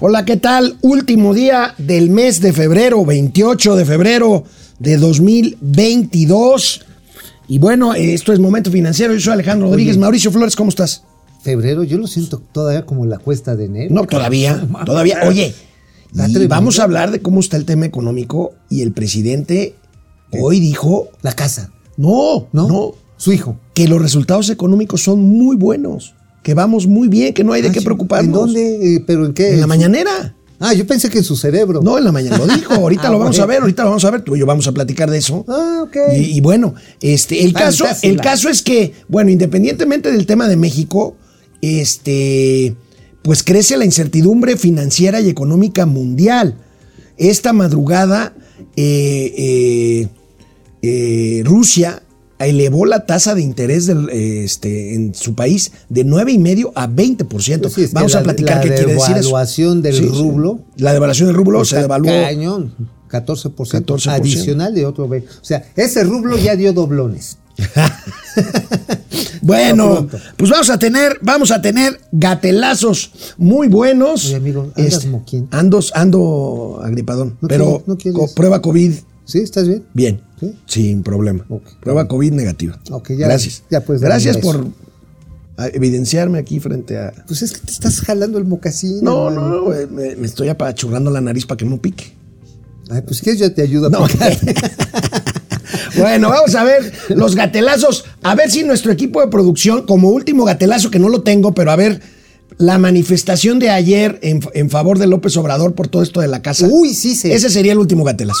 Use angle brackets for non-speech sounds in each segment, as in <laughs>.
Hola, ¿qué tal? Último día del mes de febrero, 28 de febrero de 2022. Y bueno, esto es Momento Financiero. Yo soy Alejandro Rodríguez. Mauricio Flores, ¿cómo estás? Febrero, yo lo siento todavía como la cuesta de enero. No, todavía, todavía. Oye, y vamos a hablar de cómo está el tema económico y el presidente hoy dijo, La casa, no, ¿no? no, Su hijo. que los resultados económicos son muy buenos, que vamos muy bien, que no hay de Ah, qué preocuparnos. ¿En dónde? Eh, ¿Pero en qué? En la mañanera. Ah, yo pensé que en su cerebro. No, en la mañana lo <laughs> dijo. Ahorita Ah, lo vamos a ver, ahorita lo vamos a ver. Tú y yo vamos a platicar de eso. Ah, ok. Y, y bueno, este, el caso, el caso es que, bueno, independientemente del tema de México, este, pues crece la incertidumbre financiera y económica mundial. Esta madrugada, eh, eh, eh, Rusia elevó la tasa de interés del, eh, este, en su país de 9,5 a 20%. Pues sí, es que Vamos a la- platicar la qué quiere decir eso. devaluación del Sí, sí. rublo La devaluación del rublo se devaluó. Cañón. 14%, 14%. adicional de otro. ve- O sea, ese rublo ya dio doblones. <laughs> <laughs> Bueno, pues vamos a tener, vamos a tener gatelazos muy buenos. Este, Oye, amigo, ¿andas moquín? Ando, ando agripadón, ¿No pero no co- prueba COVID ¿Sí? ¿Estás bien? bien, ¿Sí? sin problema. Prueba COVID negativa. Ok, ya- Gracias. ya puedes dar Gracias por evidenciarme aquí frente a. Pues es que te estás jalando el mocasín. No, hermano. no, eh, me, me estoy apachurrando la nariz para que no pique. Ay, pues que yo te ayudo a No. <laughs> Bueno, vamos a ver los gatelazos. A ver si nuestro equipo de producción, como último gatelazo, que no lo tengo, pero a ver, la manifestación de ayer en, en favor de López Obrador por todo esto de la casa. Uy, sí, se- Ese sería el último gatelazo.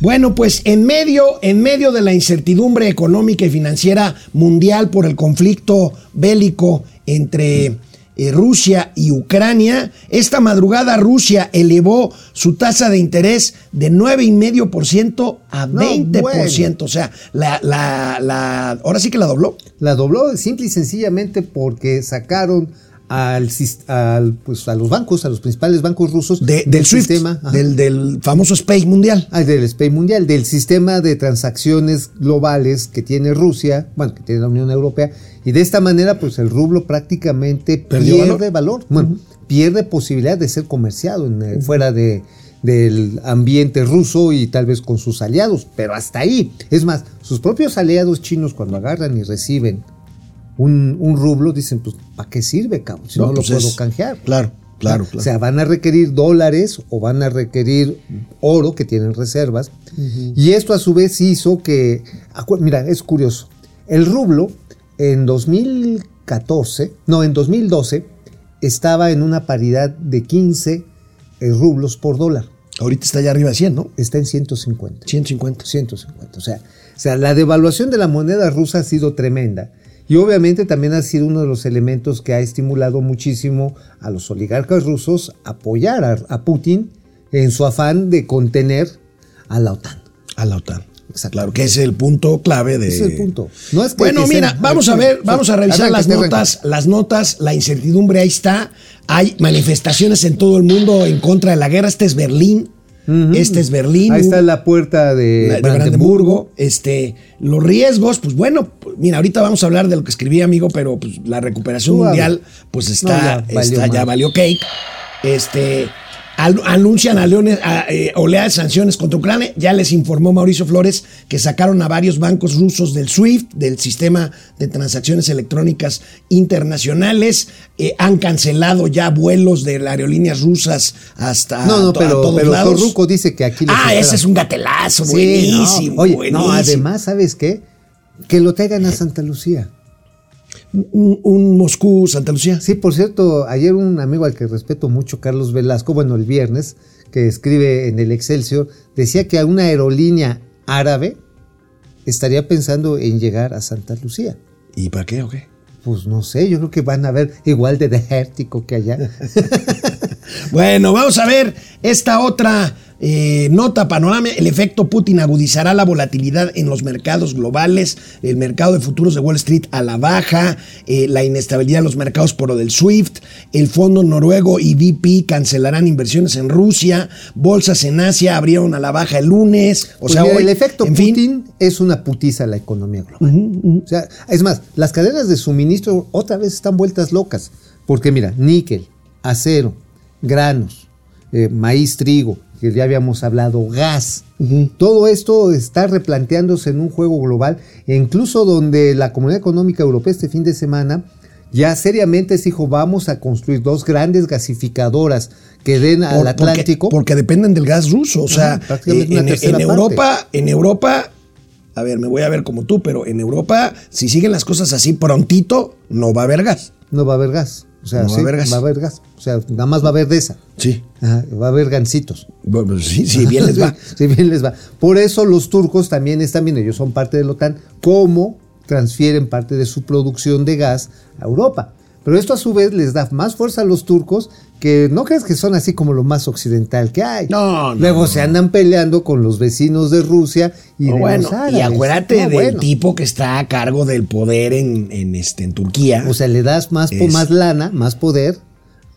Bueno, pues en medio, en medio de la incertidumbre económica y financiera mundial por el conflicto bélico entre eh, Rusia y Ucrania, esta madrugada Rusia elevó su tasa de interés de 9,5% a No, 20%. bueno. O sea, la, la, la, ahora sí que la dobló. La dobló simple y sencillamente porque sacaron al, al, pues, a los bancos, a los principales bancos rusos De- del SWIFT, sistema, del, del famoso SPAY mundial. Ah, del SPEI mundial, del sistema de transacciones globales que tiene Rusia, bueno, que tiene la Unión Europea, y de esta manera, pues el rublo prácticamente Perdió pierde valor, bueno, pierde posibilidad de ser comerciado en, eh, fuera de, del ambiente ruso y tal vez con sus aliados, pero hasta ahí. Es más, sus propios aliados chinos cuando agarran y reciben un, un rublo, dicen, pues, ¿para qué sirve, cabrón? Si no, No, lo pues puedo es- canjear. Claro, claro, claro. O sea, van a requerir dólares o van a requerir oro que tienen reservas. Y esto a su vez hizo que, mira, es curioso, el rublo en 2014, no, en 2012 estaba en una paridad de 15 eh, rublos por dólar. Ahorita está allá arriba de 100, ¿no? Está en 150. 150. 150. O sea, o sea, la devaluación de la moneda rusa ha sido tremenda. Y obviamente también ha sido uno de los elementos que ha estimulado muchísimo a los oligarcas rusos a apoyar a, a Putin en su afán de contener a la OTAN. A la OTAN. Exacto. Claro, que es el punto clave de. Es el punto. No es que- bueno, que mira, vamos a ver, vamos a revisar Arranca, las arranca. notas, las notas, la incertidumbre ahí está. Hay manifestaciones en todo el mundo en contra de la guerra. Este es Berlín. Este es Berlín. Ahí está la puerta de, la- de Brandenburgo. Este, los riesgos, pues bueno, mira, ahorita vamos a hablar de lo que escribí, amigo, pero pues la recuperación mundial, pues está, No, ya valió está- ya valió cake. Este, anuncian a leones, a, eh, oleada de sanciones contra Ucrania. Ya les informó Mauricio Flores que sacaron a varios bancos rusos del SWIFT, del sistema de transacciones electrónicas internacionales. Eh, han cancelado ya vuelos de las aerolíneas rusas hasta No, no, to- a pero, todos pero lados. Torruco dice que aquí... Ah, ese es un gatelazo, Sí, buenísimo. no. Oye, buenísimo. no, además, ¿sabes qué? Que lo traigan a Santa Lucía. Un, un Moscú, Santa Lucía. Sí, por cierto, ayer un amigo al que respeto mucho, Carlos Velasco, bueno, el viernes, que escribe en el Excelsior, decía que a una aerolínea árabe estaría pensando en llegar a Santa Lucía. ¿Y para qué o qué? Pues no sé, yo creo que van a ver igual de desértico que allá. <laughs> Bueno, vamos a ver esta otra Eh, nota panorama, el efecto Putin agudizará la volatilidad en los mercados globales, el mercado de futuros de Wall Street a la baja, eh, la inestabilidad en los mercados por lo del SWIFT, el fondo noruego y BP cancelarán inversiones en Rusia, bolsas en Asia abrieron a la baja el lunes, o Pues sea, mira, hoy, el efecto en fin, Putin es una putiza a la economía global. O sea, es más, las cadenas de suministro otra vez están vueltas locas. Porque mira, níquel, acero, granos, eh, maíz, trigo, que ya habíamos hablado, gas. Todo esto está replanteándose en un juego global, e incluso donde la Comunidad Económica Europea este fin de semana ya seriamente se dijo, vamos a construir dos grandes gasificadoras que den al por- Atlántico. Porque, dependen del gas ruso. O sea, eh, en, en. Europa, en Europa, a ver, me voy a ver como tú, pero en Europa, si siguen las cosas así prontito, no va a haber gas. No va a haber gas. O sea, No va a haber gas. va a haber gas. O sea, nada más va a haber de esa. Sí. Ajá, va a haber gancitos. Bueno, pues sí, sí, bien les va. <laughs> sí, bien les va. Por eso los turcos también están viendo, ellos son parte de la OTAN, cómo transfieren parte de su producción de gas a Europa. Pero esto a su vez les da más fuerza a los turcos que no crees que son así como lo más occidental que hay. No, no, Luego se andan peleando con los vecinos de Rusia y de bueno, los y árabes. acuérdate No, del bueno. tipo que está a cargo del poder en, en, este, en Turquía. O sea, le das más, Es- más lana, más poder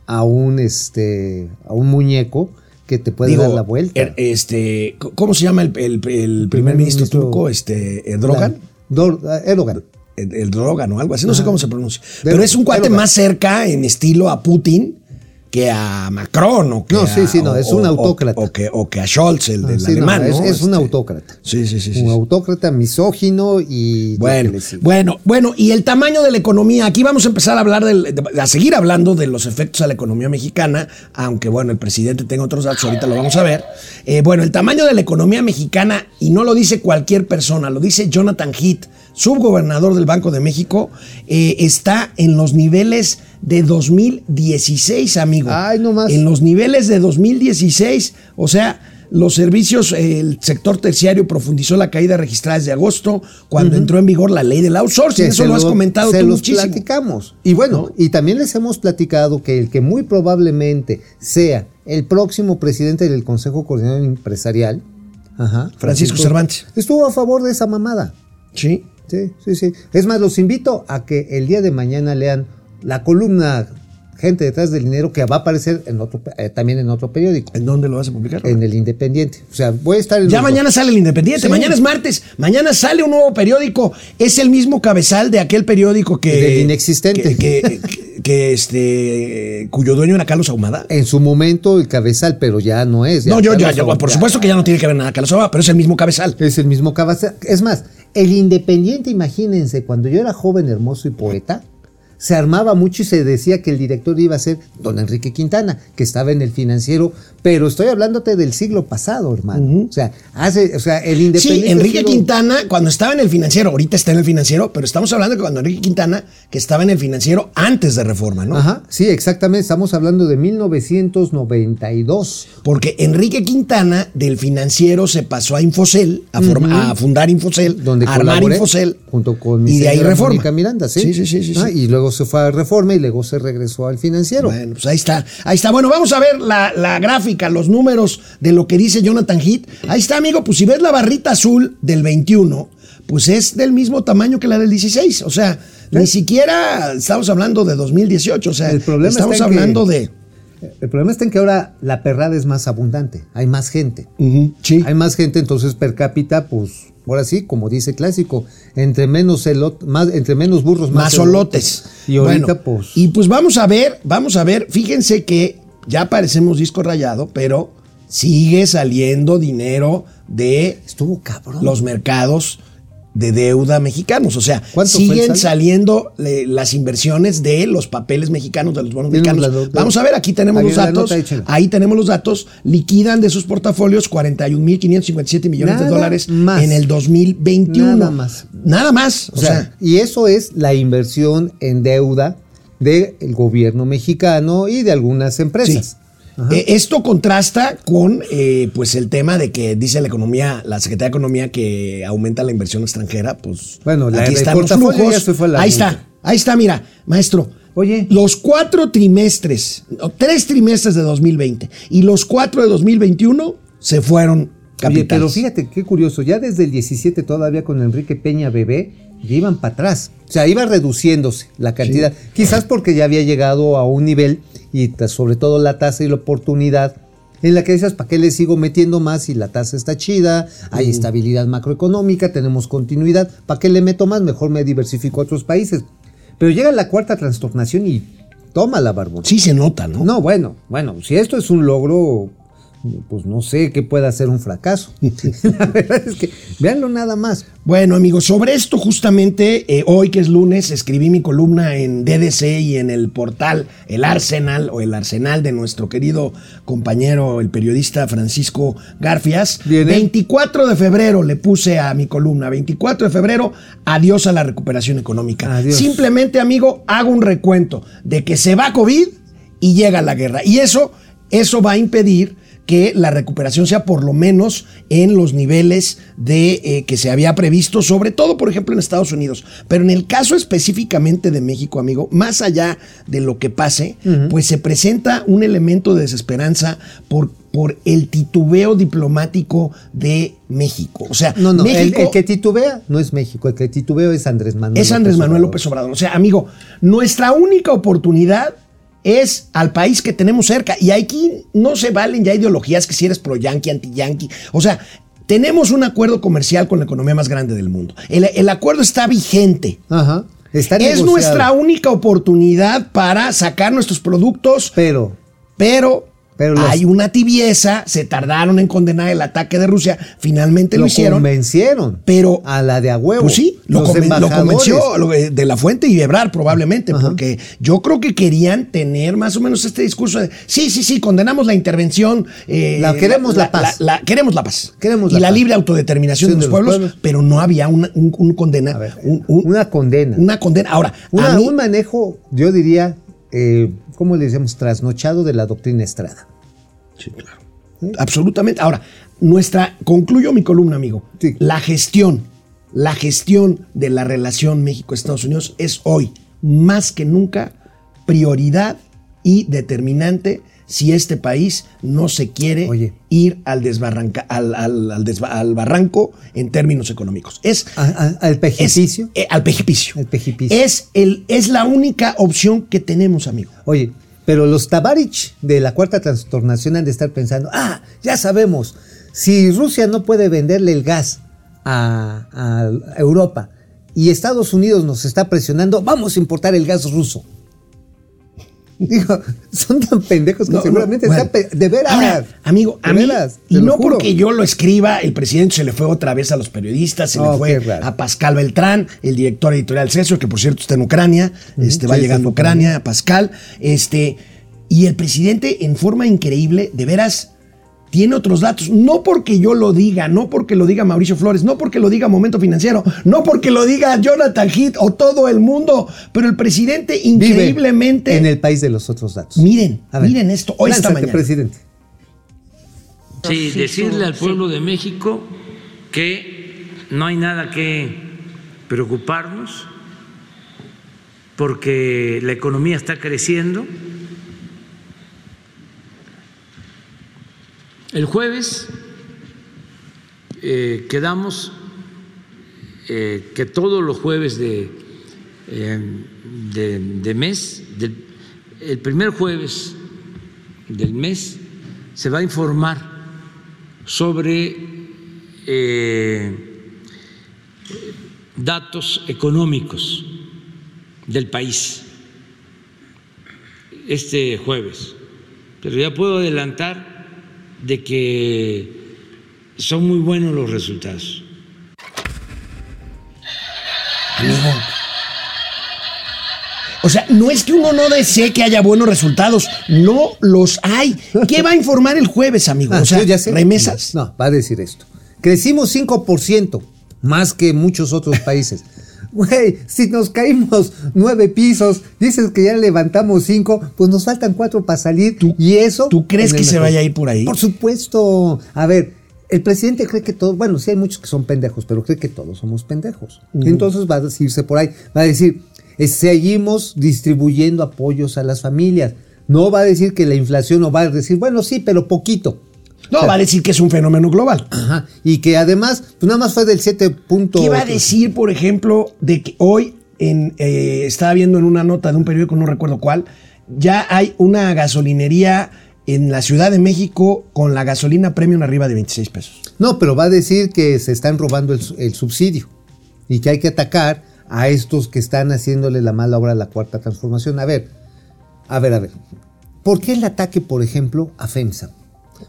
a un este a un muñeco que te puede Digo, dar la vuelta. er- este, ¿cómo se llama el, el- el primer ministro ministro- turco? Este, Erdogan. Erdogan. El, el Drogan o algo así, no sé cómo se pronuncia. De- Pero es un cuate más cerca en estilo a Putin que a Macron o que No, a- sí, sí, no, o- es un autócrata. O, que, o que a Scholz, el del Ah, sí, no, alemán. es, ¿no? es un Este, autócrata. Sí, sí, sí. sí, un sí. autócrata misógino y Bueno, bueno, bueno, y el tamaño de la economía. Aquí vamos a empezar a hablar del, de- a seguir hablando de los efectos a la economía mexicana, aunque bueno, el presidente tenga otros datos, ahorita lo vamos a ver. Eh, bueno, el tamaño de la economía mexicana, y no lo dice cualquier persona, lo dice Jonathan Heath, subgobernador del Banco de México, eh, está en los niveles de 2016, amigo. Ay, no más. En los niveles de 2016, o sea, los servicios, el sector terciario profundizó la caída registrada desde agosto, cuando entró en vigor la ley del outsourcing. Que Eso lo has comentado se tú los muchísimo. platicamos. Y bueno, y también les hemos platicado que el que muy probablemente sea el próximo presidente del Consejo Coordinador Empresarial, ajá, Francisco Cervantes. estuvo a favor de esa mamada. Sí. Sí, sí, sí. Es más, los invito a que el día de mañana lean la columna Gente detrás del dinero que va a aparecer en otro, eh, también en otro periódico, ¿En dónde lo vas a publicar? en el Independiente. O sea, voy a estar en Ya mañana dos. sale el Independiente, Sí. mañana es martes, mañana sale un nuevo periódico, es el mismo cabezal de aquel periódico que... Del inexistente. Que, que- que- que, este, cuyo dueño era Carlos Ahumada. En su momento el cabezal, pero ya no es. no, yo, ya, Carlos yo, por supuesto que ya no tiene que ver nada Carlos Ahumada, pero es el mismo cabezal. Es el mismo cabezal. Es más, el Independiente, imagínense, cuando yo era joven, hermoso y poeta, se armaba mucho y se decía que el director iba a ser don Enrique Quintana, que estaba en el financiero, pero estoy hablándote del siglo pasado, hermano. O sea, hace, o sea, el Independiente. Sí, Enrique Quintana, cuando estaba en el financiero, ahorita está en el financiero, pero estamos hablando que cuando Enrique Quintana, que estaba en el financiero antes de reforma, ¿no? Ajá, sí, exactamente. Estamos hablando de 1992. Porque Enrique Quintana del financiero se pasó a Infocel, a, forma- a fundar Infocel, donde a armar Infocel, junto con y de ahí reforma. Miranda, ¿sí? Sí, sí, sí, sí, Ah, sí. Y luego se fue a Reforma y luego se regresó al financiero. Bueno, pues ahí está, ahí está. Bueno, vamos a ver la, la gráfica, los números de lo que dice Jonathan Heath. Ahí está, amigo, pues si ves la barrita azul del 21, pues es del mismo tamaño que la del 16. O sea, ni siquiera estamos hablando de 2018. O sea, El problema estamos que- hablando de... El problema está en que ahora la perrada es más abundante, hay más gente. Sí. Hay más gente, entonces per cápita, pues, ahora sí, como dice el clásico, entre menos elot- más, entre menos burros, más, más solotes. Y ahorita, Bueno, pues. Y pues vamos a ver, vamos a ver, fíjense que ya parecemos disco rayado, pero sigue saliendo dinero de Estuvo cabrón. los mercados de deuda mexicanos. O sea, ¿Cuánto fue el siguen saliendo las inversiones de los papeles mexicanos, de los bonos mexicanos. Vamos a ver, aquí tenemos los datos. nota, ahí tenemos los datos. Liquidan de sus portafolios 41.557 millones Nada de dólares más. en el 2021. Nada más. Nada más. O sea, y eso es la inversión en deuda del gobierno mexicano y de algunas empresas. Ajá. Eh, esto contrasta con eh, pues el tema de que dice la economía, la Secretaría de Economía que aumenta la inversión extranjera, pues Bueno, la- aquí están los flujos. fue la ahí está, ahí está, mira, maestro. Oye. los cuatro trimestres, no, tres trimestres de 2020 y los cuatro de 2021 se fueron capitales. Oye, pero fíjate qué curioso, ya desde el 17 todavía con Enrique Peña Bebé, ya iban para atrás. O sea, iba reduciéndose la cantidad. Quizás porque ya había llegado a un nivel y sobre todo la tasa y la oportunidad en la que dices, ¿para qué le sigo metiendo más si la tasa está chida? Hay estabilidad macroeconómica, tenemos continuidad. ¿Para qué le meto más? Mejor me diversifico a otros países. Pero llega la cuarta trastornación y toma la barbón. Sí se nota, ¿no? No, bueno, bueno, si esto es un logro, pues no sé qué pueda ser un fracaso. <laughs> la verdad es que, véanlo nada más. Bueno, amigos, sobre esto justamente eh, hoy que es lunes escribí mi columna en DDC y en el portal El Arsenal o el Arsenal de nuestro querido compañero, el periodista Francisco Garfias. Bien, ¿eh? 24 de febrero le puse a mi columna, 24 de febrero, adiós a la recuperación económica. Adiós. Simplemente, amigo, hago un recuento de que se va COVID y llega la guerra. Y eso, eso va a impedir que la recuperación sea por lo menos en los niveles de eh, que se había previsto, sobre todo, por ejemplo, en Estados Unidos. Pero en el caso específicamente de México, amigo, más allá de lo que pase, pues se presenta un elemento de desesperanza por, por el titubeo diplomático de México. O sea, No, no, el- México el, que titubea no es México, el que titubea es Andrés Manuel. es Andrés Manuel Obrador. López Obrador. O sea, amigo, nuestra única oportunidad es al país que tenemos cerca. Y aquí no se valen ya ideologías que si eres pro-yanqui, anti-yanqui. O sea, tenemos un acuerdo comercial con la economía más grande del mundo. El, el acuerdo está vigente. Ajá. Está Es negociado. nuestra única oportunidad para sacar nuestros productos, Pero, pero, Pero los- hay una tibieza, se tardaron en condenar el ataque de Rusia, finalmente lo, lo hicieron. convencieron. pero- A la de a huevo. Pues sí, lo, conven- convenció lo de, de la Fuente y Ebrar probablemente, Ajá. porque yo creo que querían tener más o menos este discurso de sí, sí, sí, condenamos la intervención. eh, La- queremos la paz. la- queremos la paz. Queremos y la paz. libre autodeterminación Sí, de los, pueblos, pueblos. pero no había una, un, un condena. A ver, un- un- una condena. Una condena. Ahora, Una- a mí- un manejo, yo diría, eh, ¿cómo le decimos? Trasnochado de la doctrina Estrada. Sí, claro. Absolutamente. Ahora, nuestra, concluyo mi columna, amigo. Sí. La gestión, la gestión de la relación México-Estados Unidos es hoy, más que nunca, prioridad y determinante si este país no se quiere Oye. ir al, desbarranca, al, al- al desba- al barranco en términos económicos. Es, al es- eh, al precipicio. Es, el, es la única opción que tenemos, amigo. Oye, pero los Tabarich de la cuarta trastornación han de estar pensando, ah, ya sabemos, si Rusia no puede venderle el gas a, a Europa y Estados Unidos nos está presionando, vamos a importar el gas ruso. <laughs> Digo, son tan pendejos que No, seguramente no, bueno. de veras. Ahora, amigo, de a mí, veras, y no juro. porque yo lo escriba, el presidente se le fue otra vez a los periodistas, se Oh, le fue raro. a Pascal Beltrán, el director editorial Cesio, que por cierto está en Ucrania, este va sí, llegando a Ucrania, a Pascal, este, y el presidente en forma increíble, de veras, tiene otros datos, no porque yo lo diga, no porque lo diga Mauricio Flores, no porque lo diga Momento Financiero, no porque lo diga Jonathan Heath o todo el mundo, pero el presidente Vive increíblemente... en el país de los otros datos. Miren, A ver, miren esto, hoy esta lánzate, mañana. presidente. Sí, decirle al pueblo de México que no hay nada que preocuparnos porque la economía está creciendo. El jueves eh, quedamos eh, que todos los jueves de, eh, de- mes, el primer jueves del mes, se va a informar sobre datos económicos del país este jueves. Pero ya puedo adelantar de que son muy buenos los resultados. Amigo. O sea, no es que uno no desee que haya buenos resultados, no los hay. ¿Qué va a informar el jueves, amigo? Ah, O sea, yo ya sé. remesas. No, va a decir esto. Crecimos 5%, más que muchos otros países. Güey, si nos caímos nueve pisos, dices que ya levantamos cinco, pues nos faltan cuatro para salir. y eso. tú crees que se vaya a ir por ahí? Por supuesto. A ver, el presidente cree que todos, bueno, sí hay muchos que son pendejos, pero cree que todos somos pendejos. Entonces va a decirse por ahí, va a decir, eh, seguimos distribuyendo apoyos a las familias. No va a decir que la inflación, no va a decir, bueno, sí, pero poquito. No, va a decir que es un fenómeno global. Ajá. Y que además, pues nada más fue del 7 punto. ¿Qué va a decir, por ejemplo, de que hoy en, eh, estaba viendo en una nota de un periódico, no recuerdo cuál, ya hay una gasolinería en la Ciudad de México con la gasolina premium arriba de 26 pesos. No, pero va a decir que se están robando el, el subsidio y que hay que atacar a estos que están haciéndole la mala obra a la cuarta transformación. A ver, a ver, a ver. ¿Por qué el ataque, por ejemplo, a FEMSA?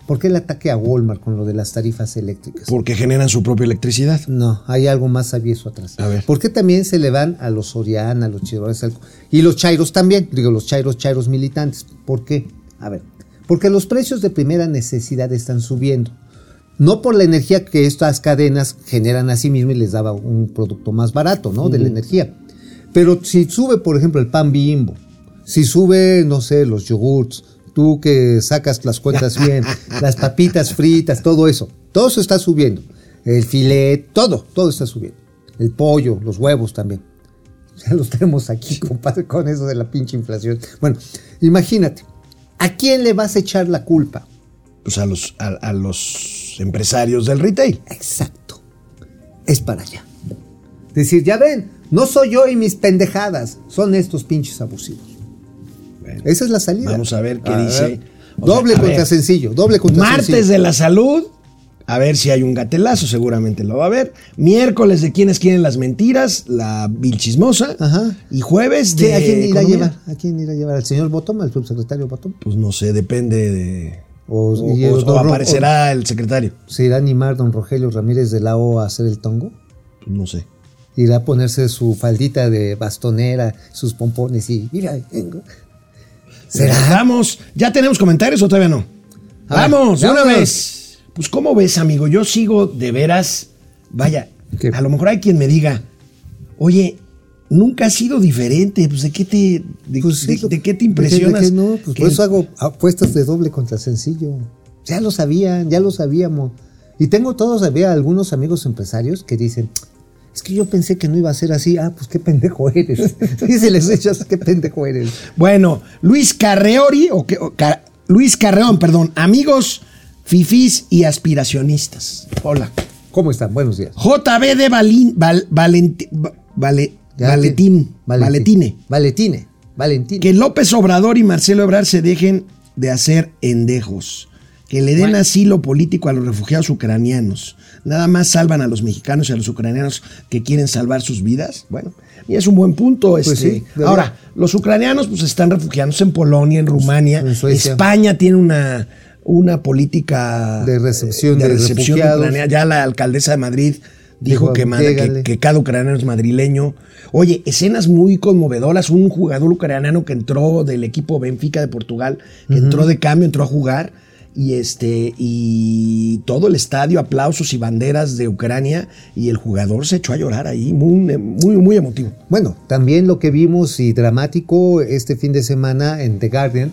¿Por qué el ataque a Walmart con lo de las tarifas eléctricas? Porque generan su propia electricidad. No, hay algo más sabioso atrás. A ver. ¿Por qué también se le van a los Soriana, a los Chairos al- y los Chairos también? Digo, los Chairos, Chairos militantes. ¿Por qué? A ver, porque los precios de primera necesidad están subiendo. No por la energía que estas cadenas generan a sí mismas y les daba un producto más barato, ¿no? De la energía. Pero si sube, por ejemplo, el pan bimbo, si sube, no sé, los yogurts, tú que sacas las cuentas bien, <laughs> las papitas fritas, todo eso, todo eso está subiendo. El filet, todo, todo está subiendo. El pollo, los huevos también. <laughs> Ya los tenemos aquí, compadre, con eso de la pinche inflación. Bueno, imagínate, ¿a quién le vas a echar la culpa? Pues a los, a, a los empresarios del retail. Exacto. Es para allá. Decir, ya ven, no soy yo y mis pendejadas, son estos pinches abusivos. Bueno, Esa es la salida. Vamos a ver qué A dice. ver. Doble sea, contra ver. sencillo, doble contra Martes sencillo. de la salud. A ver si hay un gatelazo, seguramente lo va a haber. Miércoles de quienes quieren las mentiras, la vilchismosa. Ajá. Y jueves de. ¿Qué- ¿A quién irá a llevar? ¿A quién irá a llevar? ¿Al señor Bottom, al subsecretario Bottom? Pues no sé, depende de. O- O, y o- el o don Ro- aparecerá el secretario. ¿Se irá a animar don Rogelio Ramírez de la O a hacer el tongo? Pues no sé. Irá a ponerse su faldita de bastonera, sus pompones y mira, vengo. ¿Será? Vamos. ¿Ya tenemos comentarios o todavía no? A ver, Vamos, de una vez. Pues, ¿cómo ves, amigo? Yo sigo de veras. Vaya, ¿Qué? a lo mejor hay quien me diga, oye, nunca has sido diferente. Pues, ¿de qué te, de, Pues de- de qué te ¿de impresionas? de qué no, pues Que- por eso hago apuestas de doble contra sencillo. Ya lo sabían, ya lo sabíamos. Y tengo todos, había algunos amigos empresarios que dicen, es que yo pensé que no iba a ser así. Ah, pues qué pendejo eres. <laughs> Y se les echas, qué pendejo eres. Bueno, Luis Carreori, o, que- o Ca- Luis Carreón, perdón, amigos, fifís y aspiracionistas. Hola. ¿Cómo están? Buenos días. JB de Balín, Val- Valenti- Va- Vale- Valetín. Valetine. Valentín. Que López Obrador y Marcelo Ebrard se dejen de hacer endejos. Que le den asilo político a los refugiados ucranianos. Nada más salvan a los mexicanos y a los ucranianos que quieren salvar sus vidas. Bueno, y es un buen punto. Este. Pues sí, verdad. Ahora, los ucranianos pues están refugiándose en Polonia, en Rumania. en. España tiene una, una política De recepción de de recepción refugiados. ucraniana. Ya la alcaldesa de Madrid dijo que cada ucraniano es madrileño. Oye, escenas muy conmovedoras. Un jugador ucraniano que entró del equipo Benfica de Portugal, que entró de cambio, entró a jugar. Y este, y todo el estadio, aplausos y banderas de Ucrania. Y el jugador se echó a llorar ahí, muy, muy, muy emotivo. Bueno, también lo que vimos y dramático este fin de semana en The Guardian,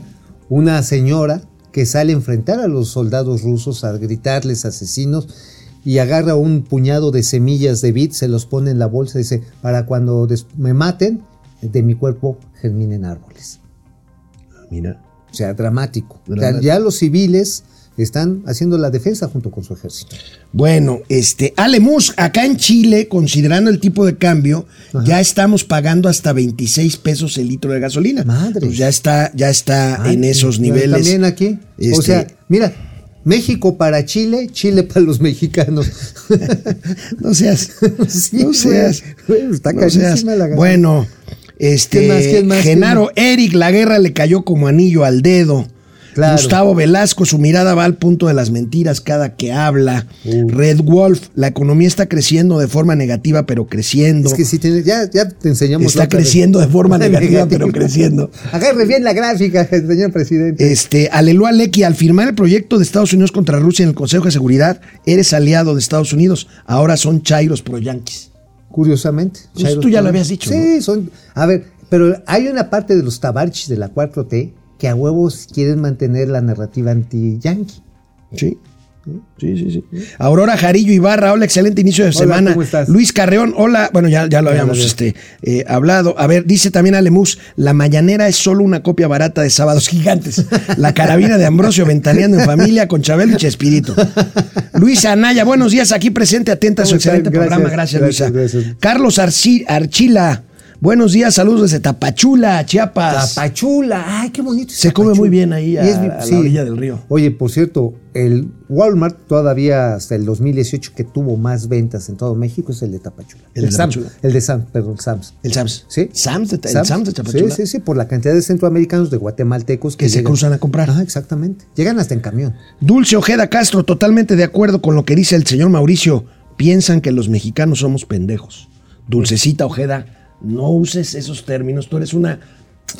una señora que sale a enfrentar a los soldados rusos, a gritarles asesinos y agarra un puñado de semillas de vid, se los pone en la bolsa y dice, para cuando me maten, de mi cuerpo germinen árboles. Mira. O sea, dramático. O sea, Dramático. ya los civiles están haciendo la defensa junto con su ejército. Bueno, este, Alemus, acá en Chile, considerando el tipo de cambio, ya estamos pagando hasta 26 pesos el litro de gasolina. Madre. Pues ya está, ya está en esos niveles. También aquí. O Este- sea, mira, México para Chile, Chile para los mexicanos. <laughs> No seas, <laughs> Sí, no seas, Güey, está no seas. la gasolina. Bueno, este, ¿Quién más, quién más, Genaro quién Eric, la guerra le cayó como anillo al dedo. Claro. Gustavo Velasco, su mirada va al punto de las mentiras cada que habla. Uh. Red Wolf, la economía está creciendo de forma negativa, pero creciendo. Es que si te- ya, ya te enseñamos. Está vez. creciendo de forma <laughs> negativa, pero creciendo. Agarre bien la gráfica, <laughs> señor presidente. Este, Aleluya Lecky, al firmar el proyecto de Estados Unidos contra Rusia en el Consejo de Seguridad, eres aliado de Estados Unidos. Ahora son chairos pro yanquis. Curiosamente. Pues tú ya lo habías dicho, Sí, son. A ver, pero hay una parte de los tabarchis de la 4T que a huevos quieren mantener la narrativa anti-yankee. Sí. Sí, sí, sí. Aurora Jarillo Ibarra, hola, excelente inicio de Hola, semana. ¿cómo estás? Luis Carreón, hola. Bueno, ya, ya lo habíamos este, eh, hablado. A ver, dice también Alemus, la mañanera es solo una copia barata de Sábados Gigantes. La carabina de Ambrosio ventaneando en familia con Chabelo y Chespirito. Luis Anaya, buenos días, aquí presente, atenta a su excelente programa. Gracias, gracias, Luisa. gracias. Carlos Arci- Archila, buenos días, saludos desde Tapachula, Chiapas. Tapachula, ay, qué bonito. Se come muy bien ahí a- a la orilla del río. Oye, por cierto, el Walmart todavía hasta el 2018 que tuvo más ventas en todo México es el de Tapachula. El de Sam's, Tapachula. El de Sam's, perdón, Sam's. El Sams. ¿Sí? Sams de, el Sam's. De Tapachula. Sí, sí, sí, por la cantidad de centroamericanos, de guatemaltecos Que se cruzan a comprar. Ajá, exactamente. Llegan hasta en camión. Dulce Ojeda Castro, totalmente de acuerdo con lo que dice el señor Mauricio. Piensan que los mexicanos somos pendejos. Dulcecita Ojeda, no uses esos términos. Tú eres una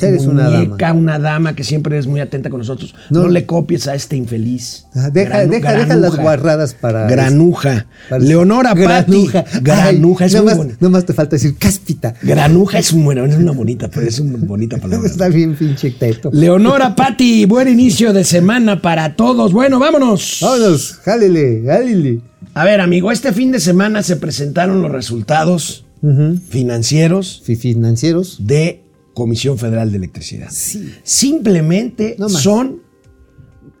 Eres una muñeca, una dama que siempre es muy atenta con nosotros. No, No. le copies a este infeliz. Ajá, deja- Granu- deja- deja las guarradas para- Granuja. para- Leonora Patti. Granuja. Granuja Ay, es nada muy más, buena. nada más te falta decir cáspita. Granuja es, un, bueno, es una bonita, pero es una bonita palabra. <laughs> Está bien pinche teto. Leonora Patti, buen inicio de semana para todos. Bueno, vámonos. Vámonos, jálele, jálele. A ver, amigo, este fin de semana se presentaron los resultados financieros Fi- Financieros. de Comisión Federal de Electricidad. Sí. Simplemente No son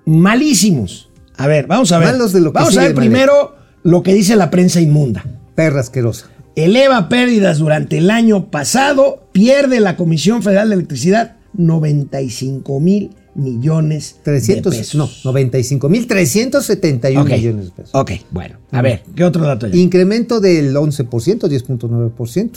malísimos. A ver, vamos a ver. Malos de lo que vamos a ver primero lo que dice la prensa inmunda. Perra asquerosa. Eleva pérdidas durante el año pasado, pierde la Comisión Federal de Electricidad 95 mil millones 300, de pesos. no, 95 mil 371 Ok, millones de pesos. Ok, bueno. A ver, ¿qué otro dato hay? Incremento del 11%, 10.9%.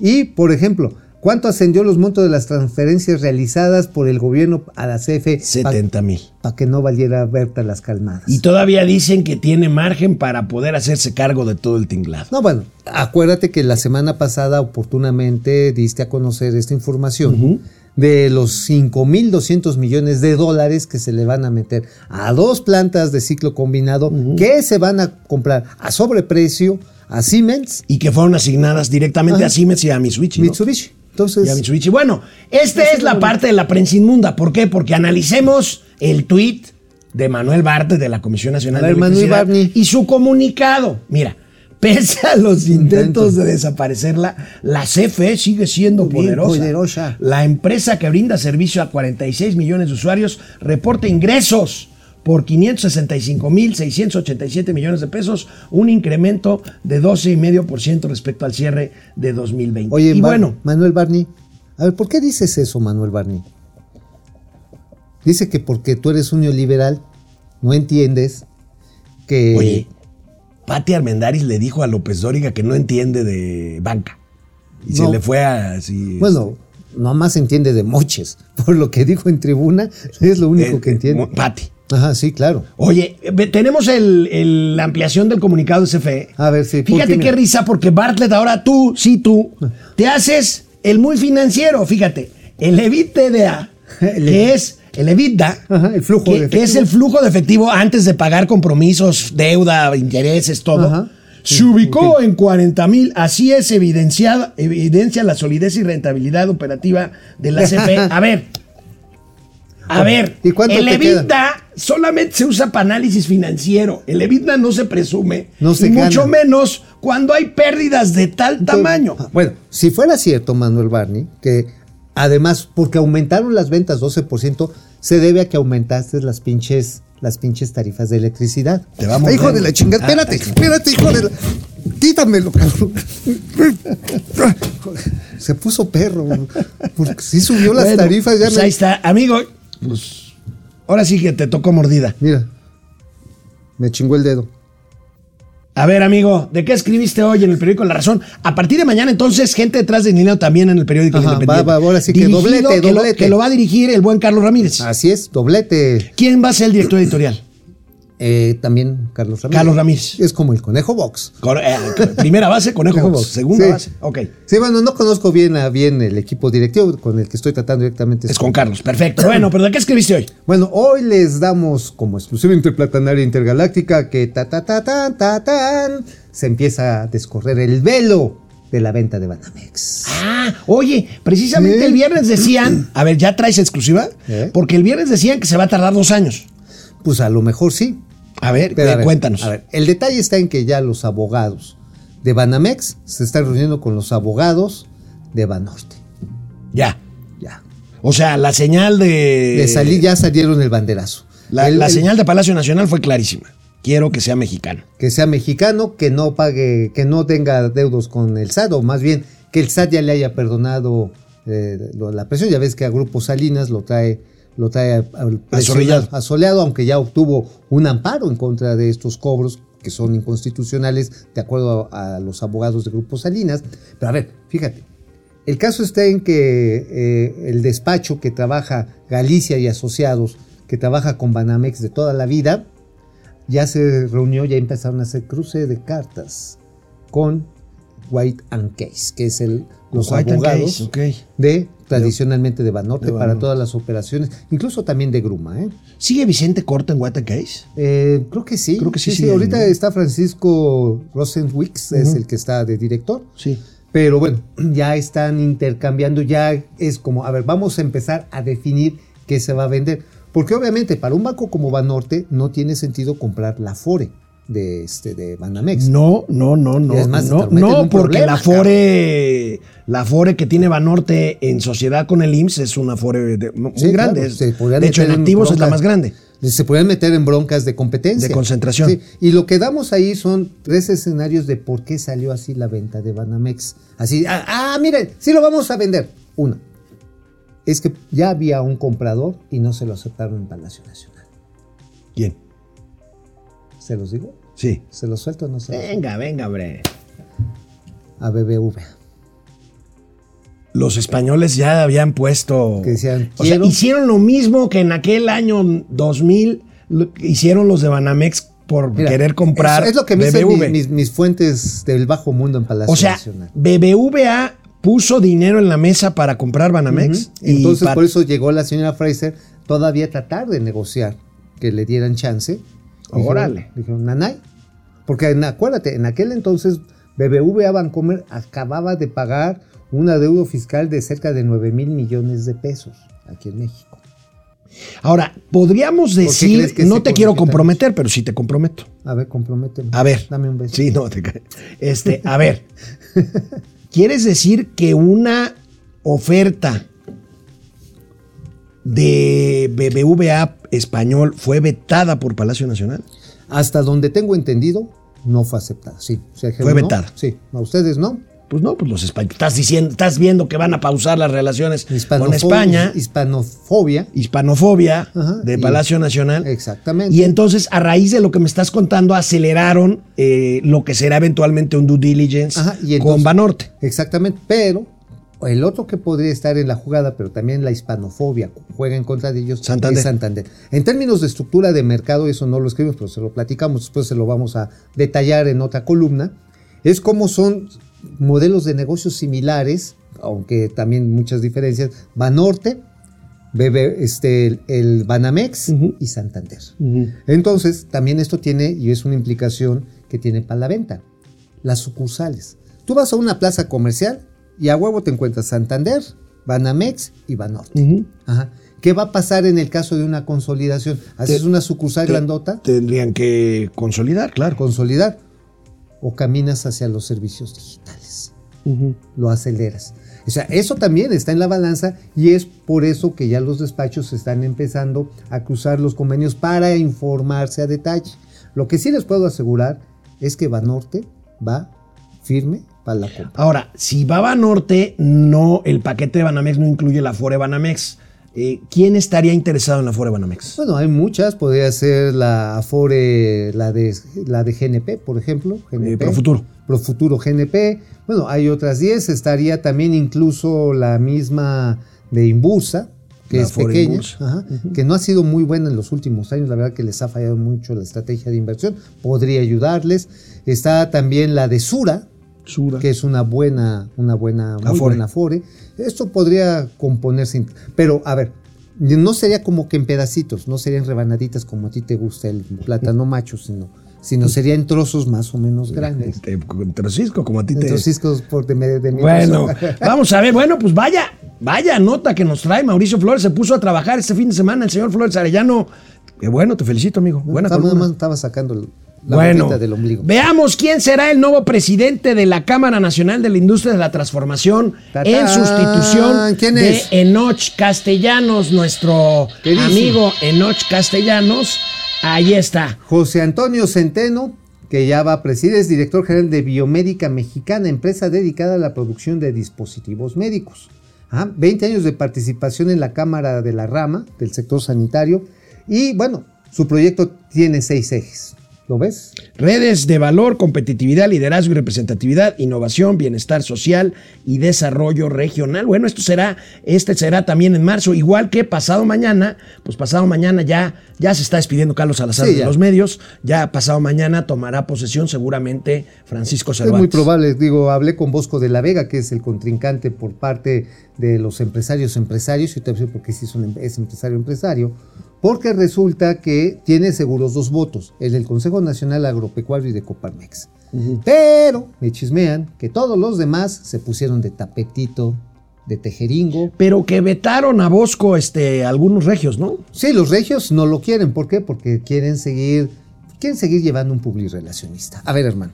Y, por ejemplo, ¿cuánto ascendió los montos de las transferencias realizadas por el gobierno a la CFE? 70 mil. Para que no valiera Berta las calmadas. Y todavía dicen que tiene margen para poder hacerse cargo de todo el tinglado. No, bueno, acuérdate que la semana pasada oportunamente diste a conocer esta información de los 5.200 millones de dólares que se le van a meter a dos plantas de ciclo combinado que se van a comprar a sobreprecio a Siemens, Y que fueron asignadas directamente Ajá. a Siemens y a Mitsubishi. ¿no? Mitsubishi. Entonces, Y a Mitsubishi. Bueno, esta es la parte de la prensa inmunda. ¿Por qué? Porque analicemos el tuit de Manuel Bartes de la Comisión Nacional ver, de Electricidad y su comunicado. Mira, pese a los intentos de desaparecerla, la CFE sigue siendo poderosa. poderosa. La empresa que brinda servicio a 46 millones de usuarios reporta ingresos por 565.687 millones de pesos, un incremento de 12,5% respecto al cierre de 2020. oye, y Bar- bueno, Manuel Barney, a ver, ¿por qué dices eso, Manuel Barney? Dice que porque tú eres un neoliberal, no entiendes que... Oye, Pati Armendáriz le dijo a López Dóriga que no entiende de banca. Y se le fue a así. Bueno, nomás entiende de moches. <laughs> Por lo que dijo en tribuna, es lo único eh, que entiende. eh, Pati. Ajá, sí, claro. Oye, tenemos el- el- la ampliación del comunicado de CFE. A ver, sí, Fíjate qué risa, porque Bartlett, ahora tú, sí tú, te haces el muy financiero. Fíjate, el EBITDA, <laughs> que es el EBITDA, Ajá, el flujo que, de que es el flujo de efectivo antes de pagar compromisos, deuda, intereses, todo. Ajá. Se ubicó en 40 mil, así es evidenciada, evidencia la solidez y rentabilidad operativa de la CFE. <laughs> A ver, a ver, ¿Y cuánto el EBITDA queda? solamente se usa para análisis financiero. El EBITDA no se presume, No se y mucho menos cuando hay pérdidas de tal tamaño. Bueno, si fuera cierto, Manuel Barney, que además, porque aumentaron las ventas 12%, se debe a que aumentaste las pinches, las pinches tarifas de electricidad. Te va a morder. hijo de la chingada, espérate, ah, espérate, hijo de la. Quítamelo, cabrón. Se puso perro, porque sí subió las Bueno, tarifas. Ya pues me- ahí está, amigo. Pues ahora sí que te tocó mordida. Mira, me chingó el dedo. A ver, amigo, ¿de qué escribiste hoy en el periódico La Razón? A partir de mañana, entonces, gente detrás de dinero también en el periódico Ajá, Independiente. va, va, ahora sí que Dirigido, doblete, que lo- doblete. que lo va a dirigir el buen Carlos Ramírez. Así es, doblete. ¿Quién va a ser el director editorial? Eh, también Carlos Ramírez. Carlos Ramírez. Es como el conejo box. Con- eh, <laughs> primera base, <laughs> Conejo Conejo Box. Box. Segunda Sí. base. Ok. Sí, bueno, no conozco bien a bien el equipo directivo con el que estoy tratando directamente. Es con Carlos. Perfecto. Bueno, pero ¿de qué escribiste hoy? <laughs> Bueno, hoy les damos como exclusiva interplatanaria intergaláctica que ta ta ta ta ta tan se empieza a descorrer el velo de la venta de Banamex. Ah, oye, precisamente el viernes decían. <clears throat> A ver, ¿ya traes exclusiva? ¿Eh? Porque el viernes decían que se va a tardar dos años. Pues a lo mejor sí. A ver, Pero, eh, a ver, cuéntanos. A ver, el detalle está en que ya los abogados de Banamex se están reuniendo con los abogados de Banorte. Ya. Ya. O sea, la señal de. De salir, ya salieron el banderazo. La, El- la el- señal de Palacio Nacional fue clarísima. Quiero que sea mexicano. que sea mexicano, que no pague, que no tenga deudos con el SAT, o más bien que el SAT ya le haya perdonado eh, la presión. Ya ves que a Grupo Salinas lo trae, lo trae al Asoleado. asoleado, aunque ya obtuvo un amparo en contra de estos cobros que son inconstitucionales, de acuerdo a, a los abogados de Grupo Salinas. Pero a ver, fíjate, el caso está en que eh, el despacho que trabaja Galicia y Asociados, que trabaja con Banamex de toda la vida, ya se reunió, ya empezaron a hacer cruce de cartas con White and Case, que es el, los White and abogados Case, de tradicionalmente de Banorte de para todas las operaciones, incluso también de Gruma. ¿eh? ¿Sigue Vicente Corta en White Case? Eh, creo que sí. Creo que sí, sí, ahorita ¿no? está Francisco Rosenwicks, es el que está de director. Sí. Pero bueno, <clears throat> ya están intercambiando, ya es como, a ver, vamos a empezar a definir qué se va a vender. Porque obviamente para un banco como Banorte no tiene sentido comprar la Fore de, este, de Banamex. No, no, no, no. Es más, no, no porque problema, la Fore, la Fore que tiene Banorte en sociedad con el IMSS es una Fore de- muy Sí, grande. claro, de hecho, en activos es la más grande. Se podrían meter en broncas de competencia. De concentración. Sí, Y lo que damos ahí son tres escenarios de por qué salió así la venta de Banamex. Así, ah, ah, miren, sí lo vamos a vender. Uno, es que ya había un comprador y no se lo aceptaron en Palacio Nacional. ¿Quién? ¿Se los digo? Sí. ¿Se los suelto o no se los suelto? Venga, venga, hombre. A BBV. Los españoles ya habían puesto. Que decían, o sea, quiero- hicieron lo mismo que en aquel año 2000 lo que hicieron los de Banamex por Mira, querer comprar Es, es lo que me dicen mis, mis fuentes del bajo mundo en Palacio o sea, Nacional. BBVA puso dinero en la mesa para comprar Banamex. Y Entonces, por eso llegó la señora Fraser todavía a tratar de negociar que le dieran chance. Dijeron- Órale. Dijeron, nanay. Porque en- acuérdate, en aquel entonces BBVA Bancomer acababa de pagar un adeudo fiscal de cerca de 9 mil millones de pesos aquí en México. Ahora, podríamos decir, que no te quiero comprometer, pero sí te comprometo. A ver, comprométeme. A ver. Dame un beso. Sí, no, te ca- Este, a ver. <laughs> ¿Quieres decir que una oferta de BBVA español fue vetada por Palacio Nacional? Hasta donde tengo entendido, no fue aceptada. Sí. O sea, Fue no. vetada. Sí. A ustedes no. Pues no, pues los españoles. Estás diciendo, estás viendo que van a pausar las relaciones con España, Hispanofobia. hispanofobia Ajá, de y- Palacio Nacional. Exactamente. Y entonces, a raíz de lo que me estás contando, aceleraron eh, lo que será eventualmente un due diligence Ajá, y con entonces- Banorte. Exactamente, pero el otro que podría estar en la jugada, pero también la hispanofobia juega en contra de ellos, Santander. es Santander. En términos de estructura de mercado, eso no lo escribimos, pero se lo platicamos, después se lo vamos a detallar en otra columna, es como son modelos de negocios similares, aunque también muchas diferencias, Banorte, BB, este, el, el Banamex y Santander. Entonces, también esto tiene, y es una implicación que tiene para la venta, las sucursales. Tú vas a una plaza comercial y a huevo te encuentras Santander, Banamex y Banorte. Ujú. Ajá. ¿Qué va a pasar en el caso de una consolidación? Haces Te- una sucursal te- grandota, Tendrían que consolidar, claro. consolidar, o caminas hacia los servicios digitales. Lo aceleras. O sea, eso también está en la balanza y es por eso que ya los despachos están empezando a cruzar los convenios para informarse a detalle. Lo que sí les puedo asegurar es que Banorte va firme para la compra. Ahora, si va Banorte, no, el paquete de Banamex no incluye la Fore Banamex. Eh, ¿Quién estaría interesado en la Fore Banamex? Bueno, hay muchas, podría ser la Afore, la de, la de GNP, por ejemplo. GNP, Eh, Profuturo. Profuturo GNP. Bueno, hay otras 10, estaría también incluso la misma de Imbursa, que La es Afore pequeña, ajá, que no ha sido muy buena en los últimos años, la verdad que les ha fallado mucho la estrategia de inversión, podría ayudarles. Está también la de Sura, Sura. que es una buena, una buena, muy Afore. buena Afore. Esto podría componerse, pero a ver, no sería como que en pedacitos, no serían rebanaditas como a ti te gusta el plátano macho, sino, sino sería en trozos más o menos grandes. Con Trocisco, como a ti En te... trocicos por de, de mi Bueno, <laughs> vamos a ver. Bueno, pues vaya, vaya nota que nos trae Mauricio Flores. Se puso a trabajar este fin de semana el señor Flores Arellano Qué bueno, te felicito, amigo. Buena estaba, nada columna. más estaba sacando el- la bueno, del ombligo. veamos quién será el nuevo presidente de la Cámara Nacional de la Industria de la Transformación ¡Tatán! en sustitución ¿Quién de? Enoch Castellanos, nuestro amigo Enoch Castellanos. Ahí está. José Antonio Centeno, que ya va a presidir, es director general de Biomédica Mexicana, empresa dedicada a la producción de dispositivos médicos. Ajá, 20 años de participación en la Cámara de la Rama del sector sanitario. Y bueno, su proyecto tiene seis ejes. ¿Lo ves? Redes de valor, competitividad, liderazgo y representatividad, innovación, bienestar social y desarrollo regional. Bueno, esto será, este será también en marzo, igual que pasado mañana, pues pasado mañana ya, ya se está despidiendo Carlos Salazar Sí, de ya. los medios, ya pasado mañana tomará posesión seguramente Francisco Cervantes. Es muy probable, digo, hablé con Bosco de la Vega, que es el contrincante por parte de los empresarios empresarios, y te voy a decir por qué sí es, un es empresario empresario, porque resulta que tiene seguros dos votos, el del Consejo Nacional Agropecuario y de Coparmex. Pero me chismean que todos los demás se pusieron de tapetito, de tejeringo. Pero que vetaron a Bosco este, algunos regios, ¿no? Sí, los regios no lo quieren, ¿por qué? Porque quieren seguir, quieren seguir llevando un publirelacionista. A ver, hermano,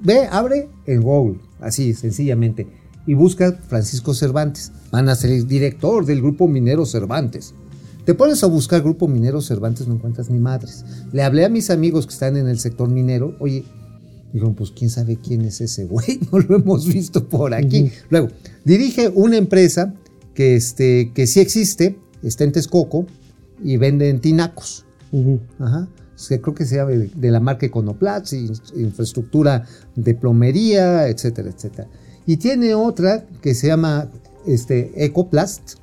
Ve, abre en Google, así sencillamente, y busca Francisco Cervantes. Van a ser director del Grupo Minero Cervantes. Te pones a buscar Grupo Minero Cervantes, no encuentras ni madres. Le hablé a mis amigos que están en el sector minero, oye, dijeron, pues quién sabe quién es ese güey, <laughs> no lo hemos visto por aquí. Luego, dirige una empresa que, este, que sí existe, está en Texcoco y vende en tinacos. Ajá. Creo que se llama de, de la marca Econoplast, in- infraestructura de plomería, etcétera, etcétera. Y tiene otra que se llama este, Ecoplast,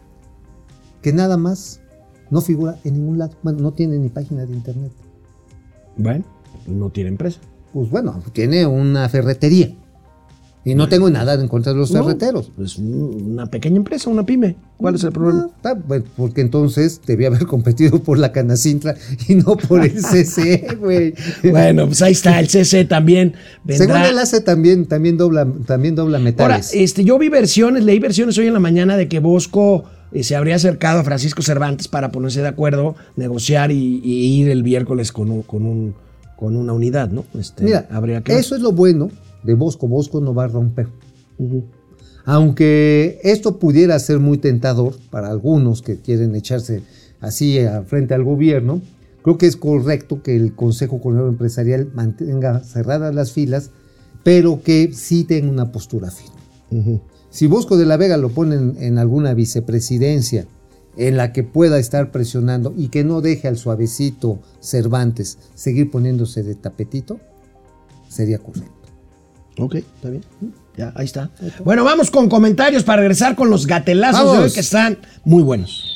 que nada más no figura en ningún lado, bueno, no tiene ni página de internet. Bueno, no tiene empresa. Pues bueno, tiene una ferretería. Y no tengo nada en contra de los No, ferreteros. Es un- una pequeña empresa, una pyme. ¿Cuál es el problema? Porque entonces debía haber <laughs> competido por la Canacintra y no por el <laughs> CC, güey. Bueno, pues ahí está, el CC también Según él hace también, también dobla, también dobla Ahora, metales. este, yo vi versiones, leí versiones hoy en la mañana de que Bosco se habría acercado a Francisco Cervantes para ponerse de acuerdo, negociar y, y ir el miércoles con, un, con, un, con una unidad, ¿no? Este, Mira, habría que eso es lo bueno de Bosco. Bosco no va a romper. Aunque esto pudiera ser muy tentador para algunos que quieren echarse así frente al gobierno, creo que es correcto que el Consejo Coordinador Empresarial mantenga cerradas las filas, pero que sí tenga una postura firme. Si Bosco de la Vega lo ponen en alguna vicepresidencia en la que pueda estar presionando y que no deje al suavecito Cervantes seguir poniéndose de tapetito, sería correcto. Ok, está bien. Ya, ahí está. Bueno, vamos con comentarios para regresar con los gatelazos de hoy que están muy buenos.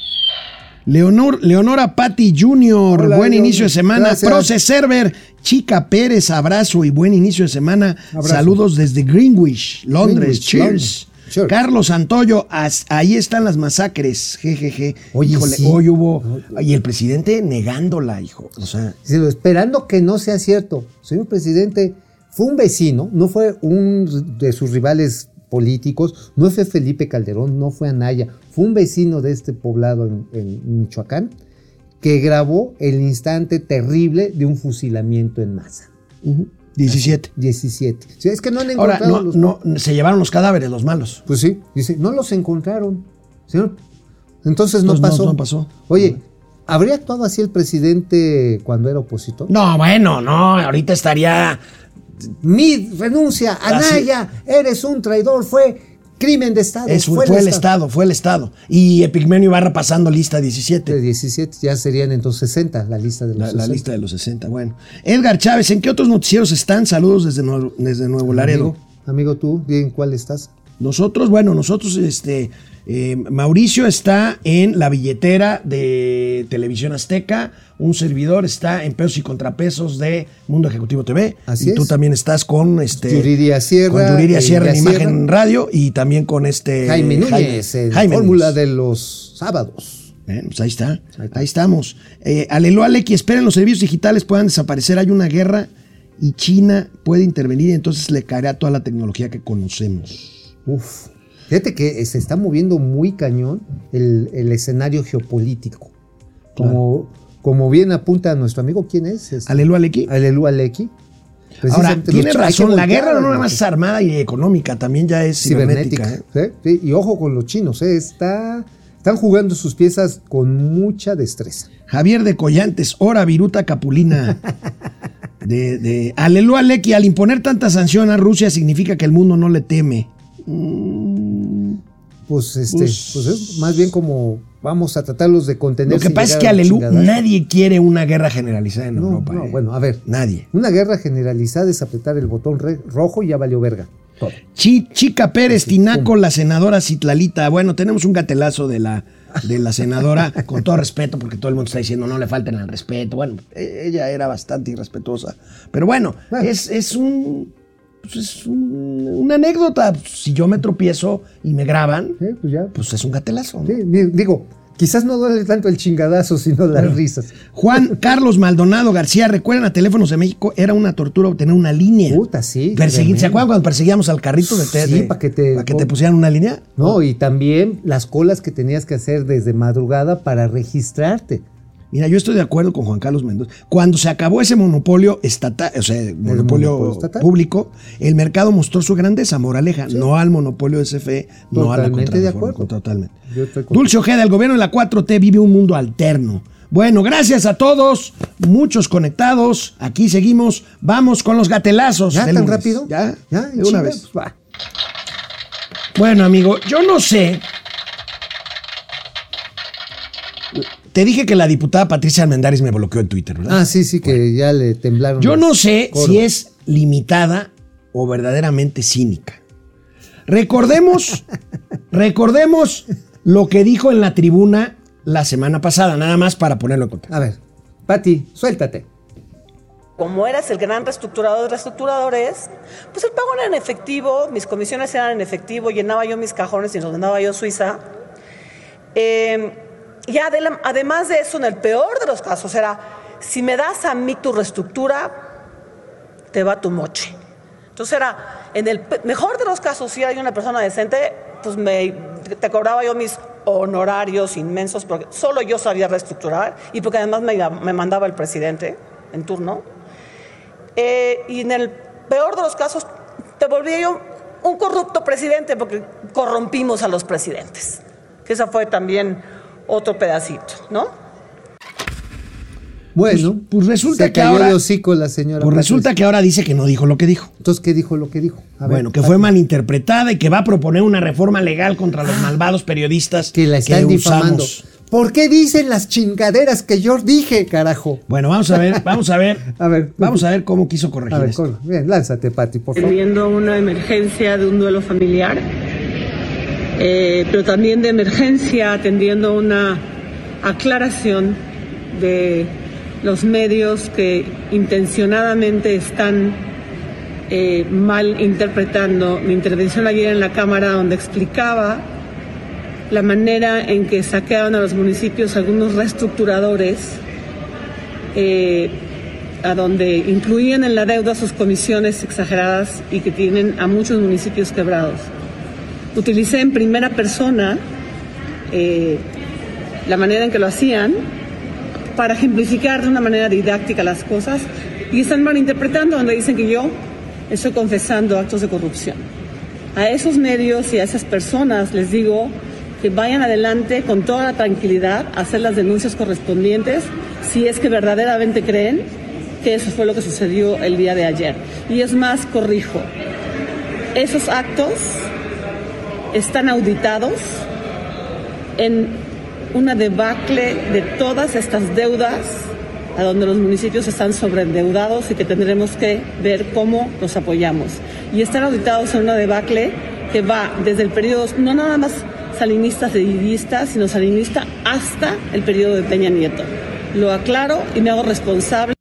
Leonor, Leonora Patti Jr., Hola, buen Leon. inicio de semana. Gracias. Proce Server, Chica Pérez, abrazo y buen inicio de semana. Abrazo. Saludos desde Greenwich, Londres. Greenwich, Cheers. Londres. Carlos Antoyo, as- ahí están las masacres. Jejeje. Oye, Híjole, sí. hoy hubo. Y el presidente negándola, hijo. O sea. Esperando que no sea cierto. Señor presidente, fue un vecino, no fue un de sus rivales políticos, no fue Felipe Calderón, no fue Anaya, fue un vecino de este poblado en, en Michoacán que grabó el instante terrible de un fusilamiento en masa. 17. 17. Sí, es que no han Ahora, encontrado no, los... no, se llevaron los cadáveres, los malos. Pues sí, dice, no los encontraron. Señor, entonces no Pues no, pasó. no pasó. Oye, ¿habría actuado así el presidente cuando era opositor? No, bueno, no, ahorita estaría. Mi renuncia, Anaya, eres un traidor, fue crimen de Estado. Es- fue, el Estado, fue el Estado. Y Epigmenio Ibarra pasando lista De 17. 17 ya serían entonces 60 la lista de los La, la 60. lista de los 60, bueno. Edgar Chávez, ¿en qué otros noticieros están? Saludos desde Nuevo, desde Nuevo Laredo. Amigo, amigo, tú, ¿en cuál estás? Nosotros, bueno, nosotros, este, eh, Mauricio está en la billetera de Televisión Azteca, un servidor está en pesos y contrapesos de Mundo Ejecutivo TV. Así y tú es. también estás con este. Yuridia Sierra, Con Yuridia Sierra en Sierra. Imagen Radio y también con este. Jaime Núñez, en Jaime Fórmula Núñez. de los sábados. Pues ahí está, ahí, estamos. Eh, Alelo Aleki, esperen los servicios digitales puedan desaparecer, hay una guerra y China puede intervenir y entonces le caerá toda la tecnología que conocemos. Uf. Fíjate que eh, se está moviendo muy cañón el, el escenario geopolítico. Como como bien apunta nuestro amigo, ¿quién es? Es Alelu Aleki. Alelu Aleki. Ahora, tiene razón, la guerra no nada más es armada y económica, también ya es cibernética. cibernética. ¿eh? Y ojo con los chinos, ¿eh? Está, están jugando sus piezas con mucha destreza. Javier de Collantes, hora viruta capulina. <laughs> De, de Alelu Aleki, al imponer tanta sanción a Rusia significa que el mundo no le teme. Pues este, Pues- pues, es más bien como vamos a tratarlos de contener. Lo que pasa es que Alelu, nadie quiere una guerra generalizada en No, Europa. no, ¿eh? bueno, a ver. Nadie. Una guerra generalizada es apretar el botón rojo y ya valió verga. Todo. Chi- Chica Pérez Tinaco, la senadora Citlalita. Bueno, tenemos un gatelazo de la, de la senadora, <laughs> con todo respeto, porque todo el mundo está diciendo no le falten al respeto. Bueno, e- ella era bastante irrespetuosa. Pero bueno, Bueno. es, es un. Pues es un- una anécdota. Si yo me tropiezo y me graban, Sí, pues ya. pues es un gatelazo. ¿no? Sí, di- digo, quizás no duele tanto el chingadazo, sino las risas. Juan <laughs> Carlos Maldonado García, recuerdan a Teléfonos de México, era una tortura obtener una línea. Puta, sí. Perseguir- ¿Se acuerdan cuando perseguíamos al carrito de té? Sí, de- pa' que te- pa' que te pusieran una línea? No, y también las colas que tenías que hacer desde madrugada para registrarte. Mira, yo estoy de acuerdo con Juan Carlos Mendoza. Cuando se acabó ese monopolio estatal, o sea, monopolio, monopolio estatal. público, el mercado mostró su grandeza, moraleja, no al monopolio de CFE, no a la Totalmente de acuerdo. Totalmente. Dulce Ojeda, el gobierno de la 4T vive un mundo alterno. Bueno, gracias a todos, muchos conectados. Aquí seguimos. Vamos con los gatelazos. ¿Ya del tan lunes. rápido? Ya, ¿Ya? de ¿En una vez. Pues va. Bueno, amigo, yo no sé. Te dije que la diputada Patricia Almendares me bloqueó en Twitter, ¿verdad? Ah, sí, sí, que ya le temblaron. Yo no sé corvas. si es limitada o verdaderamente cínica. Recordemos, <laughs> recordemos lo que dijo en la tribuna la semana pasada, nada más para ponerlo en contexto. A ver, Pati, suéltate. Como eras el gran reestructurador de reestructuradores, pues el pago era en efectivo, mis comisiones eran en efectivo, llenaba yo mis cajones y los mandaba yo a Suiza. Eh, y además de eso, en el peor de los casos, era, si me das a mí tu reestructura, te va tu moche. Entonces era, en el mejor de los casos, si hay una persona decente, pues me, te cobraba yo mis honorarios inmensos, porque solo yo sabía reestructurar y porque además me, me mandaba el presidente en turno. Eh, y en el peor de los casos, te volvía yo un corrupto presidente porque corrompimos a los presidentes. Que esa fue también otro pedacito, ¿no? Bueno, Pues- pues resulta se que cayó ahora- de hocico la señora. Pues resulta que ahora dice que no dijo lo que dijo. Entonces, ¿qué dijo lo que dijo? A ver, bueno, que fue malinterpretada y que va a proponer una reforma legal contra los malvados periodistas Ah. Que la están difamando. usamos. ¿Por qué dicen las chingaderas que yo dije, carajo? Bueno, vamos a ver, vamos a ver. <laughs> A ver. Vamos a ver cómo quiso corregir A ver, esto. Bien, lánzate, Pati, por favor. Teniendo una emergencia de un duelo familiar, eh, pero también de emergencia atendiendo una aclaración de los medios que intencionadamente están eh, mal interpretando mi intervención ayer en la Cámara donde explicaba la manera en que saquearon a los municipios algunos reestructuradores eh, a donde incluían en la deuda sus comisiones exageradas y que tienen a muchos municipios quebrados. Utilicé en primera persona eh, la manera en que lo hacían para ejemplificar de una manera didáctica las cosas y están malinterpretando donde dicen que yo estoy confesando actos de corrupción. A esos medios y a esas personas les digo que vayan adelante con toda la tranquilidad a hacer las denuncias correspondientes si es que verdaderamente creen que eso fue lo que sucedió el día de ayer. Y es más, corrijo, esos actos están auditados en una debacle de todas estas deudas a donde los municipios están sobreendeudados y que tendremos que ver cómo los apoyamos. Y están auditados en una debacle que va desde el periodo, no nada más salinista, cedillista, sino salinista hasta el periodo de Peña Nieto. Lo aclaro y me hago responsable.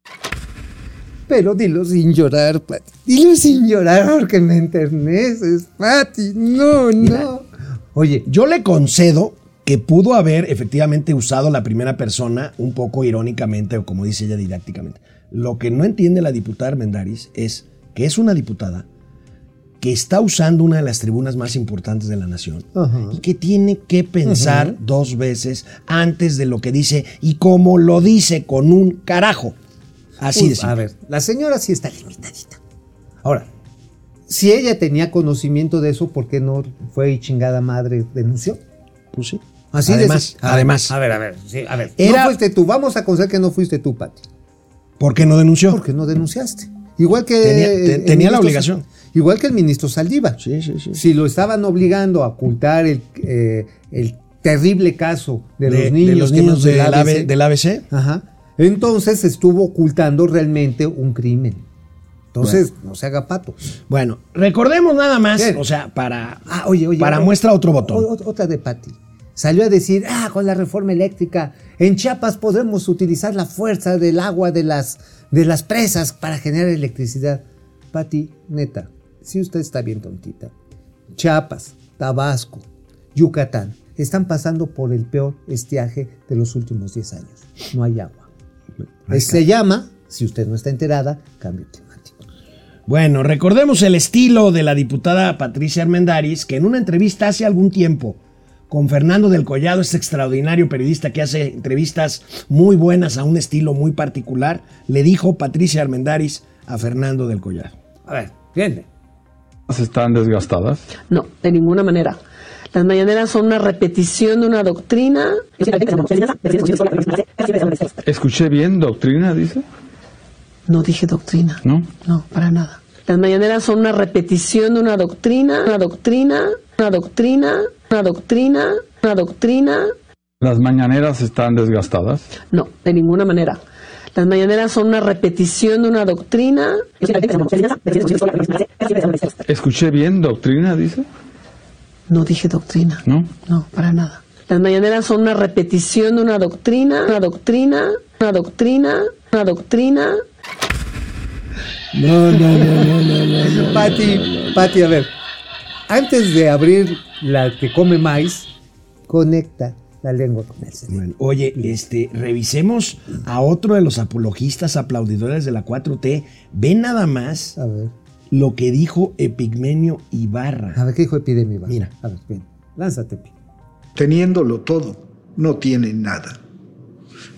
Pero dilo sin llorar, Pati. Dilo sin llorar porque me enterneces, Pati. No, no. Oye, Yo le concedo que pudo haber efectivamente usado la primera persona un poco irónicamente o como dice ella didácticamente. Lo que no entiende la diputada Armendaris es que es una diputada que está usando una de las tribunas más importantes de la nación Ajá. y que tiene que pensar dos veces antes de lo que dice y como lo dice con un carajo. Así Uy, de simple. A ver, la señora sí está limitadita. Ahora, si ella tenía conocimiento de eso, ¿por qué no fue y chingada madre denunció? Pues sí. Así de además, ver, además, A ver, a ver, sí, a ver. Era- No fuiste tú, vamos a considerar que no fuiste tú, Pati. ¿por qué no denunció? ¿Por qué no denunciaste? Igual que. Tenía- te- la obligación. Igual que el ministro Saldívar. Sí, sí, sí. Si lo estaban obligando a ocultar el, eh, el terrible caso de, de, los niños, de los niños del ABC. AB del ABC. Ajá. Entonces estuvo ocultando realmente un crimen. Entonces, no se haga pato. Bueno, recordemos nada más, o sea, para, Ah, oye, oye. para oye, muestra otro botón. otra de Pati. Salió a decir, ah, con la reforma eléctrica, en Chiapas podremos utilizar la fuerza del agua de las, de las presas para generar electricidad. Pati, neta, si usted está bien tontita. Chiapas, Tabasco, Yucatán, están pasando por el peor estiaje de los últimos 10 años. No hay agua. Se llama, si usted no está enterada, cambio climático. Bueno, recordemos el estilo de la diputada Patricia Armendáriz, que en una entrevista hace algún tiempo con Fernando del Collado, este extraordinario periodista que hace entrevistas muy buenas a un estilo muy particular, le dijo Patricia Armendáriz a Fernando del Collado. A ver, viene. están desgastadas. No, de ninguna manera. Las mañaneras son una repetición de una doctrina. Escuché bien, doctrina, dice. No dije doctrina. ¿No? No, para nada. Las mañaneras son una repetición de una doctrina, una doctrina, una doctrina, una doctrina, una doctrina. Las mañaneras están desgastadas. No, de ninguna manera. Las mañaneras son una repetición de una doctrina. Escuché bien, doctrina, dice. No dije doctrina. ¿No? No, para nada. Las mañaneras son una repetición de una doctrina, una doctrina, una doctrina, una doctrina. No, no, no, no, no, no. no. Pati, Pati, a ver. Antes de abrir la que come maíz, conecta la lengua con el cerebro. Bueno, oye, este, revisemos a otro de los apologistas aplaudidores de la 4T. Ve nada más A ver, lo que dijo Epigmenio Ibarra. a ver, ¿qué dijo Epidemia? Mira. A ver, bien. Lánzate, Pi. Teniéndolo todo, no tienen nada.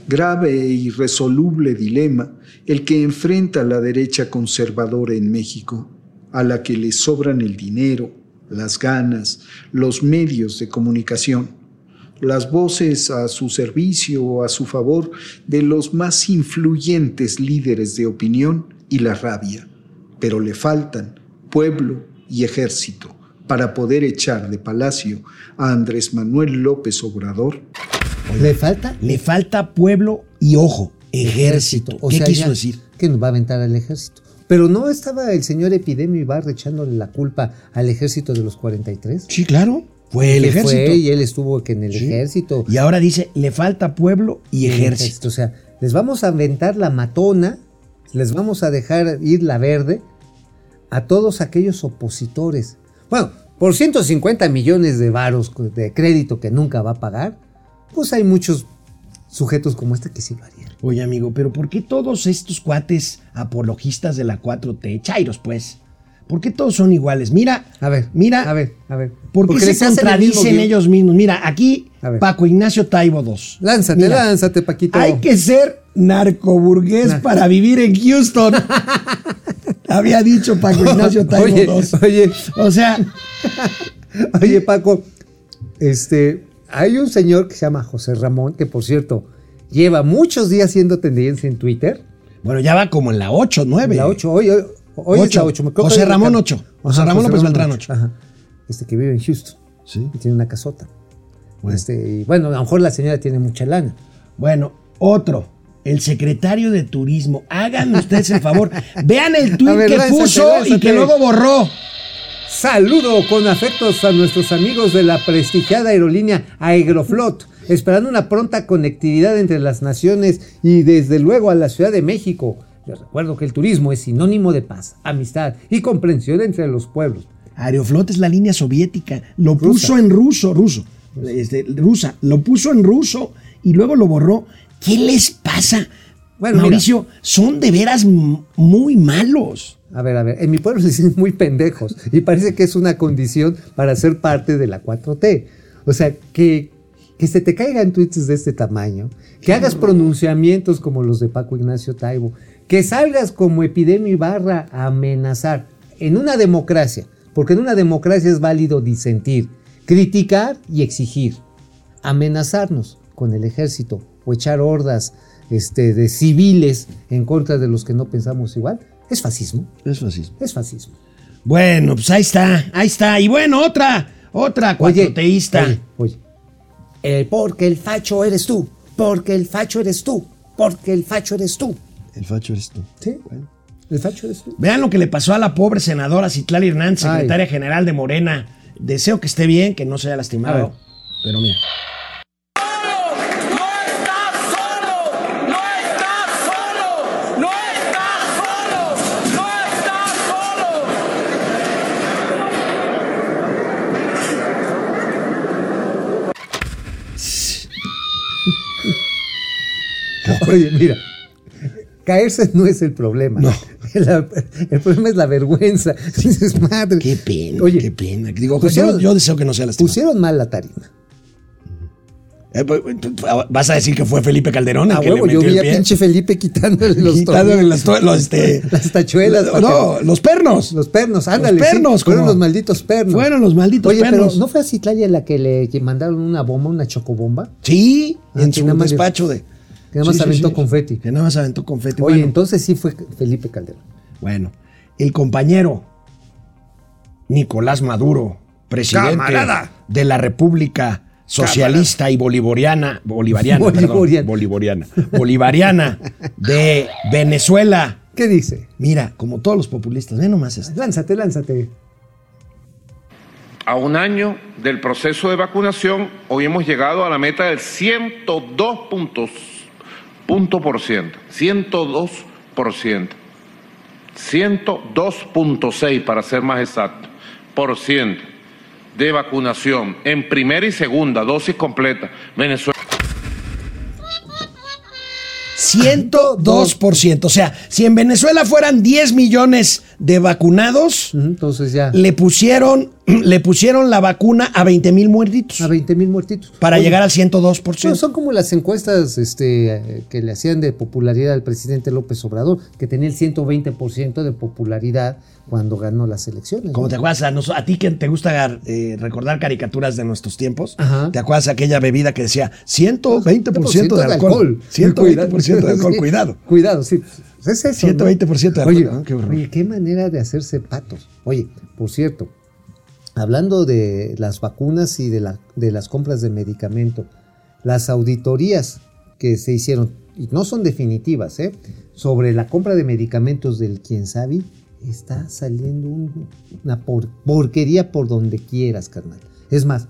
Grave e irresoluble dilema el que enfrenta la derecha conservadora en México, a la que le sobran el dinero, las ganas, los medios de comunicación, las voces a su servicio o a su favor de los más influyentes líderes de opinión y la rabia, pero le faltan pueblo y ejército para poder echar de palacio a Andrés Manuel López Obrador ¿Le falta? Le falta pueblo y ojo, ejército. O ¿Qué sea, quiso decir? Que nos va a aventar al ejército. Pero no estaba el señor Epidemio Ibarra echándole la culpa al ejército de los 43. Sí, claro. Fue el ejército. Fue y él estuvo que en el Sí. ejército. Y ahora dice, le falta pueblo y el ejército. O sea, les vamos a aventar la matona, les vamos a dejar ir la verde a todos aquellos opositores. Bueno, por 150 millones de varos de crédito que nunca va a pagar, pues hay muchos sujetos como este que sí lo harían. Oye, amigo, pero ¿por qué todos estos cuates apologistas de la 4T, chairos pues? ¿Por qué todos son iguales? Mira, A ver, mira, a ver, a ver. ¿por qué Porque se mismo contradicen ellos mismos? Mira, aquí. Paco Ignacio Taibo II. Lánzate, Mira, lánzate, Paquito. Hay que ser narcoburgués Nah. para vivir en Houston. <laughs> Había dicho Paco Ignacio Taibo Oye, oye. O sea, <laughs> Oye, Paco, este, hay un señor que se llama José Ramón, que por cierto, lleva muchos días haciendo tendencia en Twitter. bueno, ya va como en la 8, 9. La 8, hoy, hoy, hoy es Ocho. la 8. José Ramón ocho. José Ramón López Beltrán ocho. Ajá. Este que vive en Houston. Sí. Y tiene una casota. Bueno. Este, y bueno, a lo mejor la señora tiene mucha lana. Bueno, otro. El secretario de Turismo. Háganme ustedes el favor. <laughs> Vean el ver, que lánzate, puso y que luego borró. Saludo con afectos a nuestros amigos de la prestigiada aerolínea Aeroflot, esperando una pronta conectividad entre las naciones y desde luego a la Ciudad de México. Les recuerdo que el turismo es sinónimo de paz, amistad y comprensión entre los pueblos. Aeroflot es la línea soviética. Lo Rusa. puso en ruso, ruso. Este, rusa. Lo puso en ruso y luego lo borró. ¿Qué les pasa? Bueno, Mauricio, son de veras muy malos. A ver, a ver, en mi pueblo <laughs> se dicen muy pendejos y parece que es una condición para ser parte de la 4T. O sea, que, que se te caigan tweets de este tamaño, que hagas pronunciamientos como los de Paco Ignacio Taibo, que salgas como epidemia barra a amenazar en una democracia, porque en una democracia es válido disentir, criticar y exigir, amenazarnos con el ejército o echar hordas este, de civiles en contra de los que no pensamos igual, es fascismo. Es fascismo. Es fascismo. Bueno, pues ahí está, ahí está. Y bueno, otra, otra cuatroteísta. Oye, oye, eh, porque el facho eres tú, porque el facho eres tú, porque el facho eres tú. El facho eres tú. Sí, bueno. El facho eres tú. Vean lo que le pasó a la pobre senadora Citlali Hernández, Ay. secretaria general de Morena. Deseo que esté bien, que no se haya lastimado. Pero mira. <laughs> Oye, mira, caerse no es el problema. No. <laughs> La- el problema es la vergüenza. <laughs> Dices, madre. Qué pena, Oye, qué pena. Digo, pusieron- yo, yo deseo que no sea lastimado. Pusieron mal la tarima. Eh, pues, ¿Vas a decir que fue Felipe Calderón A que huevo, le yo vi a pinche Felipe quitándole los Quitándole las, los, este, Las tachuelas, No, los pernos. Los pernos, ándale. Los sí, pernos, fueron como- los malditos pernos. Fueron los malditos Oye, pernos. pero ¿no fue a Citlali a la que le mandaron una bomba, una chocobomba? Sí, Ah, en su despacho de. Que nada más Sí, aventó sí. confeti. Que nada más aventó confeti. Oye, bueno, entonces sí fue Felipe Calderón. bueno, el compañero Nicolás Maduro, presidente Camarada. de la República Socialista y Bolivariana, bolivariana, perdón, Bolivariana. bolivariana, bolivariana de Venezuela. ¿Qué dice? Mira, como todos los populistas, ve nomás esto. Lánzate, lánzate. A un año del proceso de vacunación, hoy hemos llegado a la meta del 102 puntos, punto por ciento, 102 por ciento, 102.6 para ser más exacto, por ciento de vacunación en primera y segunda dosis completa. Venezuela. 102%. O sea, si en Venezuela fueran 10 millones de vacunados, Entonces ya. le pusieron, <clears throat> le pusieron la vacuna a 20 mil muertitos A 20 mil muertitos. para Oye, llegar al 102%. Son, son como las encuestas este, que le hacían de popularidad al presidente López Obrador, que tenía el 120% de popularidad cuando ganó las elecciones. Como ¿no? te acuerdas, a, nos- a ti que te gusta eh, recordar caricaturas de nuestros tiempos, Ajá. ¿te acuerdas aquella bebida que decía 120% de alcohol? 120% de <laughs> alcohol, Sí. cuidado. Cuidado, sí. Es eso. ¿no? 120% de alcohol. Oye, Ah, qué oye, qué manera de hacerse patos. Oye, por cierto, hablando de las vacunas y de, la, de las compras de medicamento, las auditorías que se hicieron, y no son definitivas, ¿eh? sobre la compra de medicamentos del quien sabe, está saliendo un- una por- porquería por donde quieras, carnal. Es más,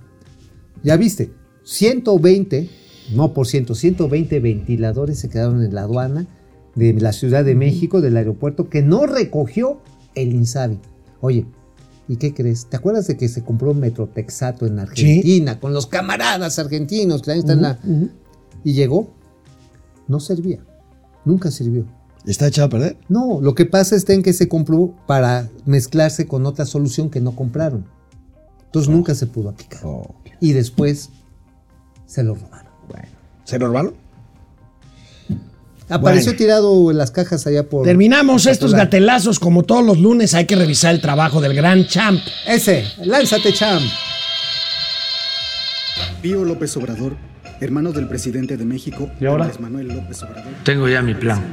ya viste, 120, no por ciento, 120 ventiladores se quedaron en la aduana de la Ciudad de México, del aeropuerto, que no recogió el INSABI. Oye, ¿y qué crees? ¿Te acuerdas de que se compró Metrotexato en Argentina con los camaradas argentinos que ahí están en la... Y llegó, no servía, nunca sirvió. ¿Está echado a perder? No, lo que pasa está en que se compró para mezclarse con otra solución que no compraron. Entonces nunca se pudo aplicar. Oh, Y después se lo robaron. ¿Se lo robaron? Apareció Bueno. tirado en las cajas allá por. Terminamos por estos gatelazos como todos los lunes. Hay que revisar el trabajo del gran champ. Ese, lánzate, champ. Pío López Obrador, hermano del presidente de México, ¿Y ahora? Andrés Manuel López Obrador. Tengo ya mi plan.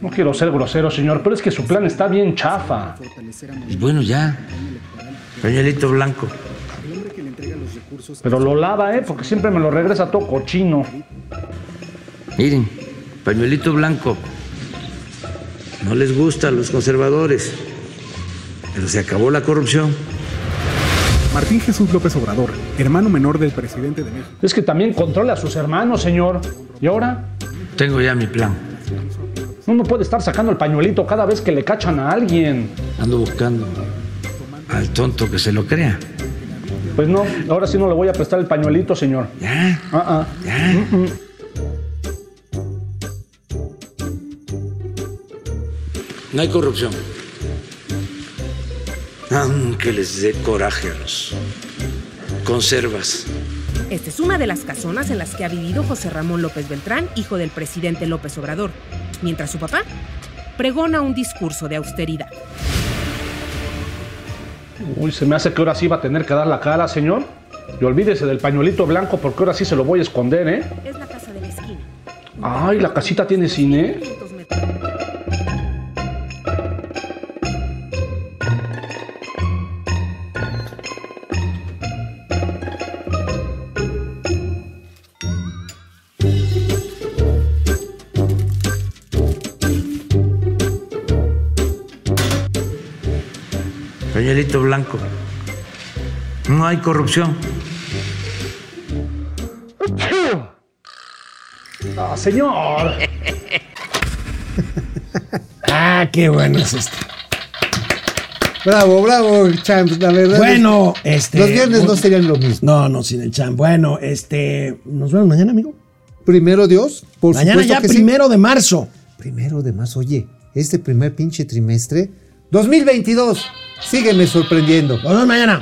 No quiero ser grosero, señor, pero es que su plan está bien chafa. Y bueno, ya. Pañuelito blanco. Pero lo lava, ¿eh? Porque siempre me lo regresa todo cochino. Miren, pañuelito blanco. No les gusta a los conservadores. Pero se acabó la corrupción. Martín Jesús López Obrador, hermano menor del presidente de México. Es que también controla a sus hermanos, señor. ¿Y ahora? Tengo ya mi plan. Uno puede estar sacando el pañuelito cada vez que le cachan a alguien. Ando buscando al tonto que se lo crea. Pues no, ahora sí no le voy a prestar el pañuelito, señor. Ya, Ah, ah. ya. No hay corrupción. aunque les dé coraje a los conservas. Esta es una de las casonas en las que ha vivido José Ramón López Beltrán, hijo del presidente López Obrador, mientras su papá pregona un discurso de austeridad. Uy, se me hace que ahora sí va a tener que dar la cara, señor. Y olvídese del pañuelito blanco porque ahora sí se lo voy a esconder, ¿eh? Es la casa de la esquina. Ay, la casita tiene cine. Blanco. No hay corrupción. Ah, señor. <laughs> Ah, qué bueno es esto. Bravo, bravo, Champs, la verdad. Bueno, este. Los viernes no serían lo mismo. No, no, sin el champ. Bueno, este. Nos vemos mañana, amigo. Primero Dios, por mañana supuesto ya, que sí. primero de marzo. Primero de más, oye, este primer pinche trimestre, 2022, sígueme sorprendiendo. Nos mañana.